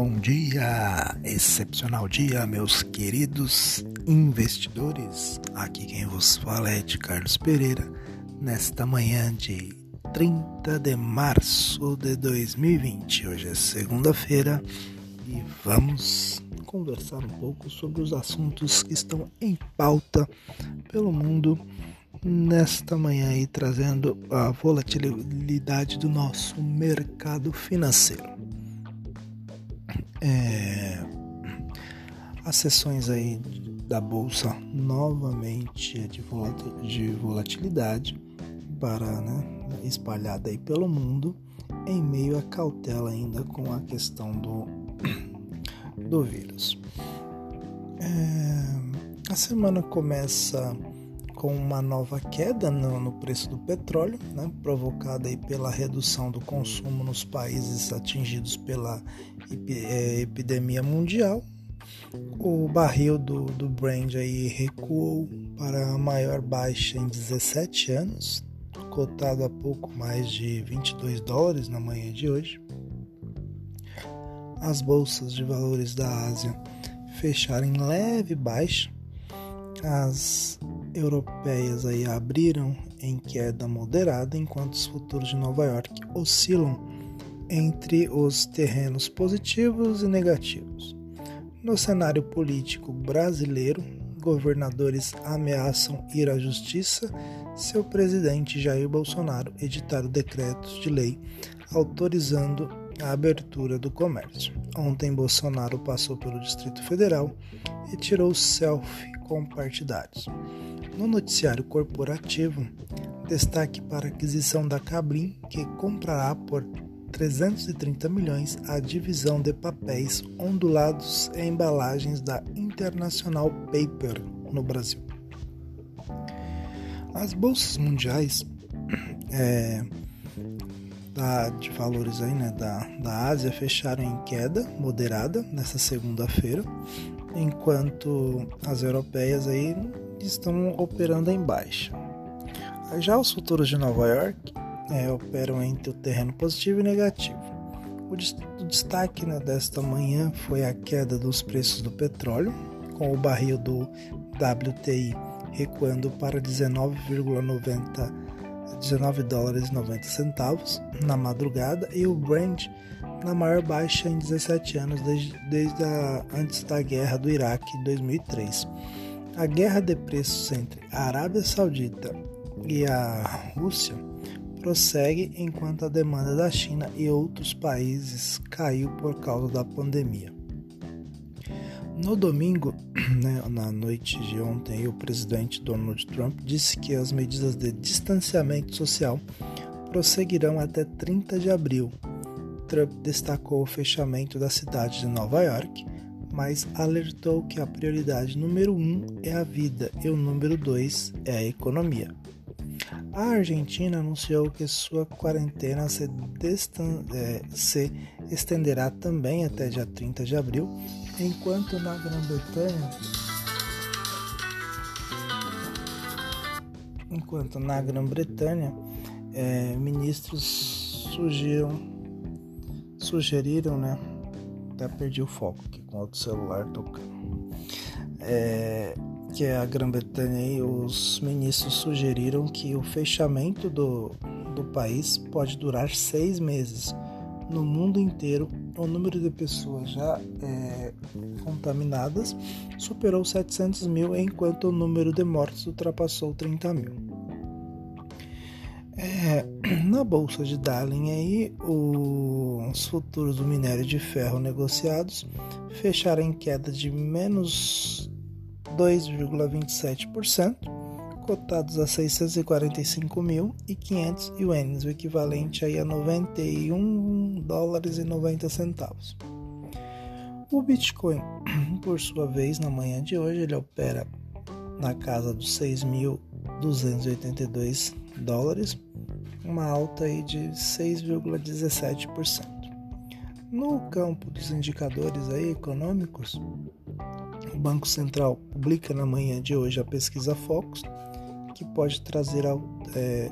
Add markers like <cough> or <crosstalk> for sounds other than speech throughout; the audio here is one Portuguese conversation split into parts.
Bom dia, excepcional dia, meus queridos investidores. Aqui quem vos fala é de Carlos Pereira, nesta manhã de 30 de março de 2020. Hoje é segunda-feira e vamos conversar um pouco sobre os assuntos que estão em pauta pelo mundo nesta manhã aí trazendo a volatilidade do nosso mercado financeiro. É, as sessões aí da bolsa novamente é de, de volatilidade para né, espalhada aí pelo mundo em meio à cautela ainda com a questão do, do vírus. É, a semana começa com uma nova queda no, no preço do petróleo, né, provocada aí pela redução do consumo nos países atingidos pela é, epidemia mundial. O barril do, do Brand aí recuou para a maior baixa em 17 anos, cotado a pouco mais de 22 dólares na manhã de hoje. As bolsas de valores da Ásia fecharam em leve baixa. As europeias aí abriram em queda moderada, enquanto os futuros de Nova York oscilam entre os terrenos positivos e negativos. No cenário político brasileiro, governadores ameaçam ir à justiça se o presidente Jair Bolsonaro editar decretos de lei autorizando a abertura do comércio. Ontem, Bolsonaro passou pelo Distrito Federal e tirou selfie com partidários. No noticiário corporativo, destaque para a aquisição da Cabrim, que comprará por 330 milhões a divisão de papéis ondulados e embalagens da International Paper no Brasil. As bolsas mundiais <clears throat> é, da, de valores aí, né, da, da Ásia fecharam em queda moderada nessa segunda-feira, enquanto as europeias aí estão operando em baixa. Já os futuros de Nova York é, operam entre o terreno positivo e negativo. O, o destaque né, desta manhã foi a queda dos preços do petróleo, com o barril do WTI recuando para 19,90 19 dólares 90 centavos na madrugada e o Brent na maior baixa em 17 anos desde, desde a, antes da guerra do Iraque em 2003. A guerra de preços entre a Arábia Saudita e a Rússia prossegue enquanto a demanda da China e outros países caiu por causa da pandemia. No domingo, <clears throat> né, na noite de ontem, o presidente Donald Trump disse que as medidas de distanciamento social prosseguirão até 30 de abril. Trump destacou o fechamento da cidade de Nova York mas alertou que a prioridade número um é a vida e o número dois é a economia. A Argentina anunciou que sua quarentena se, é, se estenderá também até dia 30 de abril, enquanto na Grã-Bretanha enquanto na Grã-Bretanha é, ministros sugeriram, sugeriram né, até perdi o foco aqui com outro celular tocando. É, que é a Grã-Bretanha e os ministros sugeriram que o fechamento do, do país pode durar seis meses. No mundo inteiro, o número de pessoas já é, contaminadas superou 700 mil, enquanto o número de mortes ultrapassou 30 mil. É, <clears throat> na bolsa de Darling aí, os futuros do minério de ferro negociados fecharam em queda de menos 2,27%, cotados a 645.500 ienes, o equivalente aí a 91 dólares e 90 centavos. O Bitcoin, <clears throat> por sua vez, na manhã de hoje, ele opera na casa dos 6.282 dólares, uma alta aí de 6,17%. No campo dos indicadores aí econômicos, o Banco Central publica na manhã de hoje a pesquisa Focus, que pode trazer é,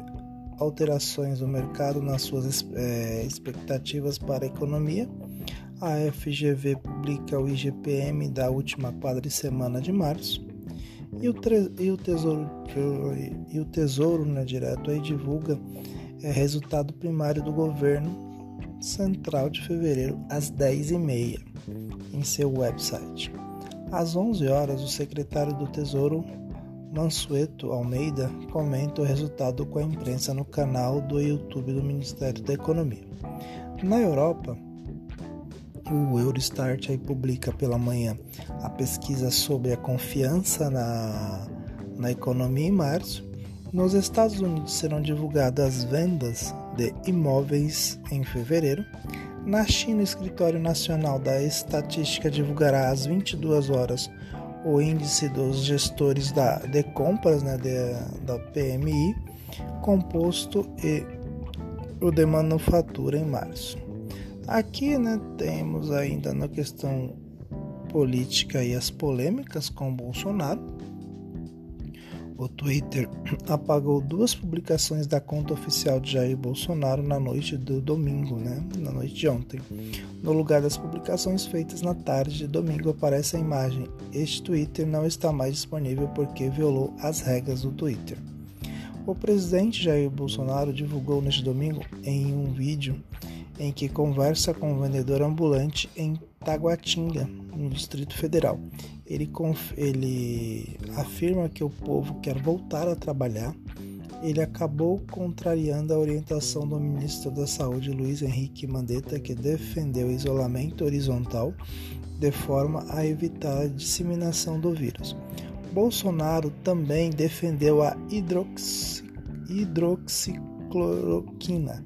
alterações no mercado nas suas é, expectativas para a economia. A FGV publica o IGPM da última quadricemana de março. E o, e o Tesouro, e o tesouro né, direto aí divulga é, resultado primário do governo central de fevereiro às 10h30 em seu website. Às 11 horas, o secretário do Tesouro Mansueto Almeida comenta o resultado com a imprensa no canal do YouTube do Ministério da Economia. Na Europa, o Eurostat aí publica pela manhã a pesquisa sobre a confiança na, na economia em março. Nos Estados Unidos serão divulgadas as vendas de imóveis em fevereiro. Na China, o Escritório Nacional da Estatística divulgará às 22 horas o índice dos gestores da, de compras né, de, da PMI, composto e o de manufatura em março. Aqui né, temos ainda na questão política e as polêmicas com Bolsonaro. O Twitter <clears throat> apagou duas publicações da conta oficial de Jair Bolsonaro na noite do domingo, né? Na noite de ontem. No lugar das publicações feitas na tarde de domingo aparece a imagem: Este Twitter não está mais disponível porque violou as regras do Twitter. O presidente Jair Bolsonaro divulgou neste domingo em um vídeo em que conversa com um vendedor ambulante em Taguatinga, no Distrito Federal. Ele, ele afirma que o povo quer voltar a trabalhar. Ele acabou contrariando a orientação do ministro da Saúde, Luiz Henrique Mandetta, que defendeu o isolamento horizontal de forma a evitar a disseminação do vírus. Bolsonaro também defendeu a hidroxi, hidroxicloroquina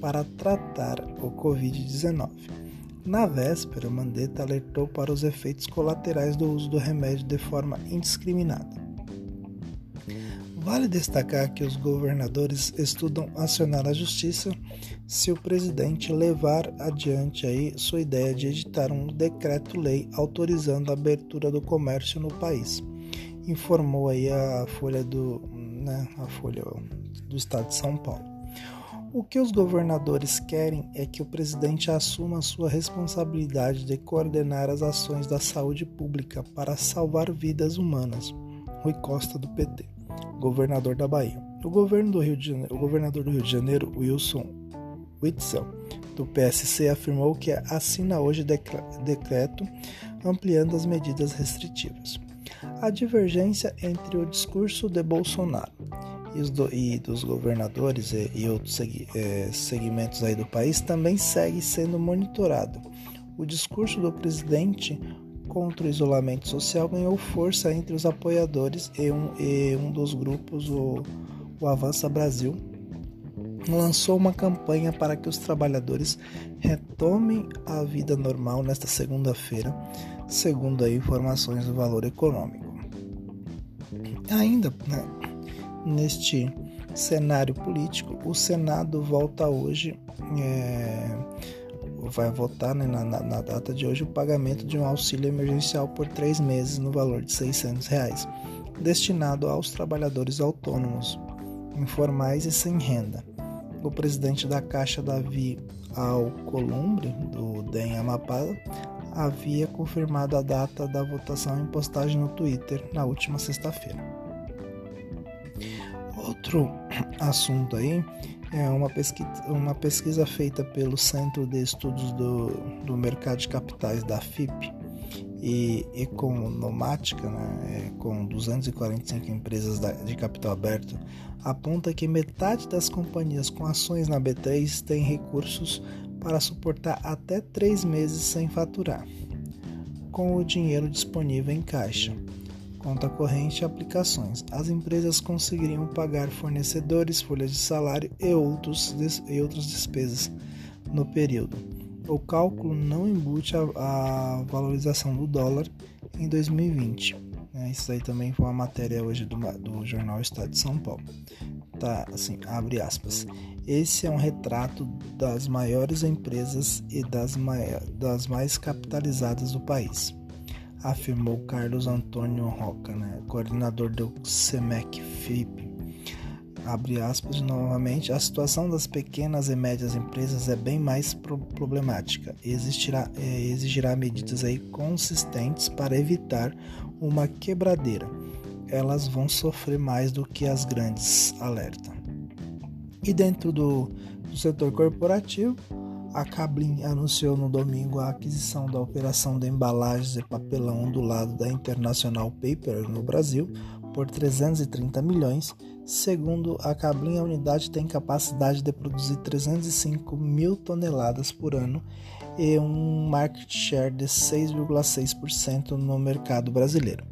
para tratar o Covid-19. Na véspera, Mandetta alertou para os efeitos colaterais do uso do remédio de forma indiscriminada. Vale destacar que os governadores estudam acionar a justiça se o presidente levar adiante aí sua ideia de editar um decreto-lei autorizando a abertura do comércio no país. Informou aí a Folha do, né, a Folha do Estado de São Paulo. O que os governadores querem é que o presidente assuma sua responsabilidade de coordenar as ações da saúde pública para salvar vidas humanas. Rui Costa do PT, governador da Bahia. O, governo do Rio de Janeiro, o governador do Rio de Janeiro, Wilson Witzel, do PSC, afirmou que assina hoje decreto ampliando as medidas restritivas. A divergência entre o discurso de Bolsonaro e, do, e dos governadores e, e outros é, segmentos aí do país também segue sendo monitorado. O discurso do presidente contra o isolamento social ganhou força entre os apoiadores e um, e um dos grupos, o, o Avança Brasil, lançou uma campanha para que os trabalhadores retomem a vida normal nesta segunda-feira, segundo informações do Valor Econômico. Ainda, né, neste cenário político, o Senado volta hoje, é, vai votar né, na, na, data de hoje o pagamento de um auxílio emergencial por três meses no valor de 600 reais, destinado aos trabalhadores autônomos, informais e sem renda. O presidente da Caixa, Davi Alcolumbre, do DEM Amapá, havia confirmado a data da votação em postagem no Twitter na última sexta-feira. Outro <clears throat> assunto aí é uma pesquisa, uma pesquisa feita pelo Centro de Estudos do, do Mercado de Capitais da FIP e Economática, né, é, com 245 empresas de capital aberto, aponta que metade das companhias com ações na B3 tem recursos para suportar até três meses sem faturar, com o dinheiro disponível em caixa conta corrente e aplicações. As empresas conseguiriam pagar fornecedores, folhas de salário e, outros, e outras despesas no período. O cálculo não embute a, a valorização do dólar em 2020. Né? Isso aí também foi uma matéria hoje do, do jornal Estado de São Paulo. Tá, assim, abre aspas. Esse é um retrato das maiores empresas e das, das mais capitalizadas do país afirmou Carlos Antônio Roca, né, coordenador do SEMEC FIP. abre aspas novamente, a situação das pequenas e médias empresas é bem mais pro problemática existirá, é, exigirá medidas aí consistentes para evitar uma quebradeira. Elas vão sofrer mais do que as grandes, alerta. E dentro do, do setor corporativo, a Cablin anunciou no domingo a aquisição da operação de embalagens e papelão ondulado da International Paper no Brasil por 330 milhões. Segundo a Cablin, a unidade tem capacidade de produzir 305 mil toneladas por ano e um market share de 6,6% no mercado brasileiro.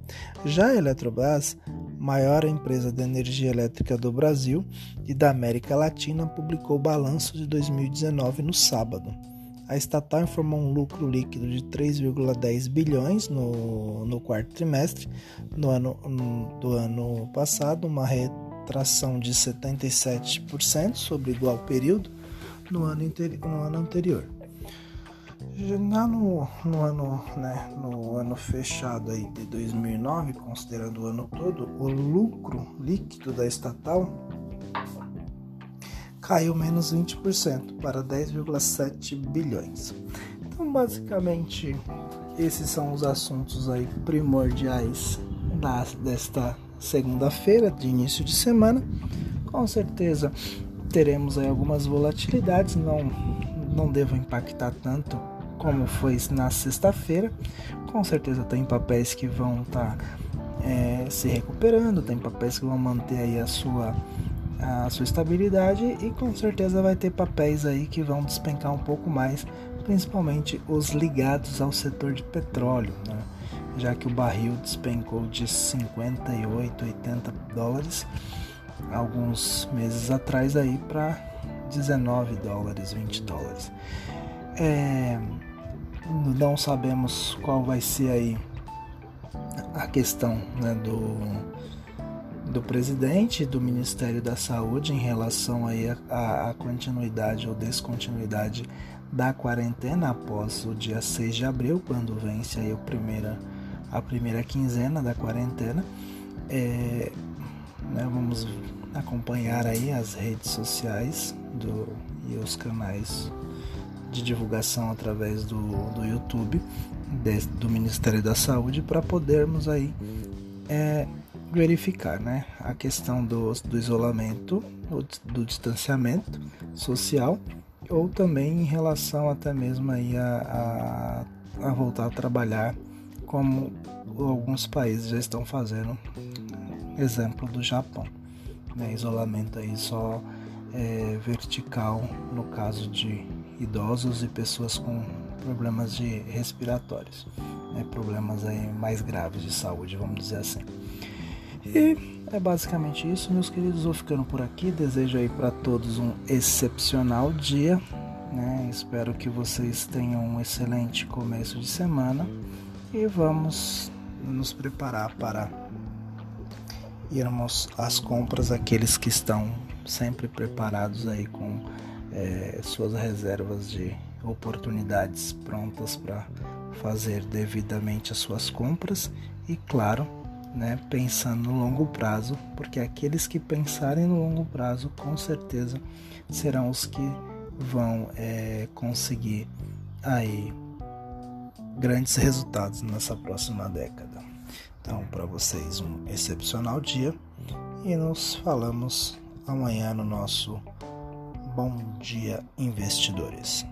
Já a Eletrobras maior empresa de energia elétrica do Brasil e da América Latina, publicou o balanço de 2019 no sábado. A estatal informou um lucro líquido de 3,10 bilhões no, no quarto trimestre no ano, do ano passado, uma retração de 77% sobre igual período no ano, no ano anterior. Já no, no, ano, né, no ano fechado aí de 2009, considerando o ano todo, o lucro líquido da estatal caiu menos 20% para 10,7 bilhões. Então, basicamente, esses são os assuntos aí primordiais da, desta segunda-feira de início de semana. Com certeza teremos aí algumas volatilidades, não não devam impactar tanto como foi na sexta-feira. Com certeza tem papéis que vão estar tá, é, se recuperando, tem papéis que vão manter aí a sua, a sua estabilidade e com certeza vai ter papéis aí que vão despencar um pouco mais, principalmente os ligados ao setor de petróleo, né? já que o barril despencou de 58, 80 dólares alguns meses atrás aí para 19 dólares, 20 dólares. É, não sabemos qual vai ser aí a questão né, do, do presidente do Ministério da Saúde em relação aí a continuidade ou descontinuidade da quarentena após o dia 6 de abril, quando vence aí a primeira, a primeira quinzena da quarentena. É, né, vamos acompanhar aí as redes sociais do, e os canais de divulgação através do, do YouTube de, do Ministério da Saúde para podermos aí é, verificar né, a questão do, do isolamento, do distanciamento social ou também em relação até mesmo aí a, a, a voltar a trabalhar como alguns países já estão fazendo, exemplo do Japão, né, isolamento aí só é, vertical no caso de idosos e pessoas com problemas de respiratórios, né, problemas aí mais graves de saúde, vamos dizer assim. E é basicamente isso, meus queridos. Vou ficando por aqui. Desejo aí para todos um excepcional dia. Né? Espero que vocês tenham um excelente começo de semana e vamos nos preparar para irmos às compras. Aqueles que estão sempre preparados aí com é, suas reservas de oportunidades prontas para fazer devidamente as suas compras e, claro, né, pensando no longo prazo, porque aqueles que pensarem no longo prazo com certeza serão os que vão é, conseguir aí grandes resultados nessa próxima década. Então, para vocês, um excepcional dia e nos falamos amanhã no nosso Bom Dia Investidores.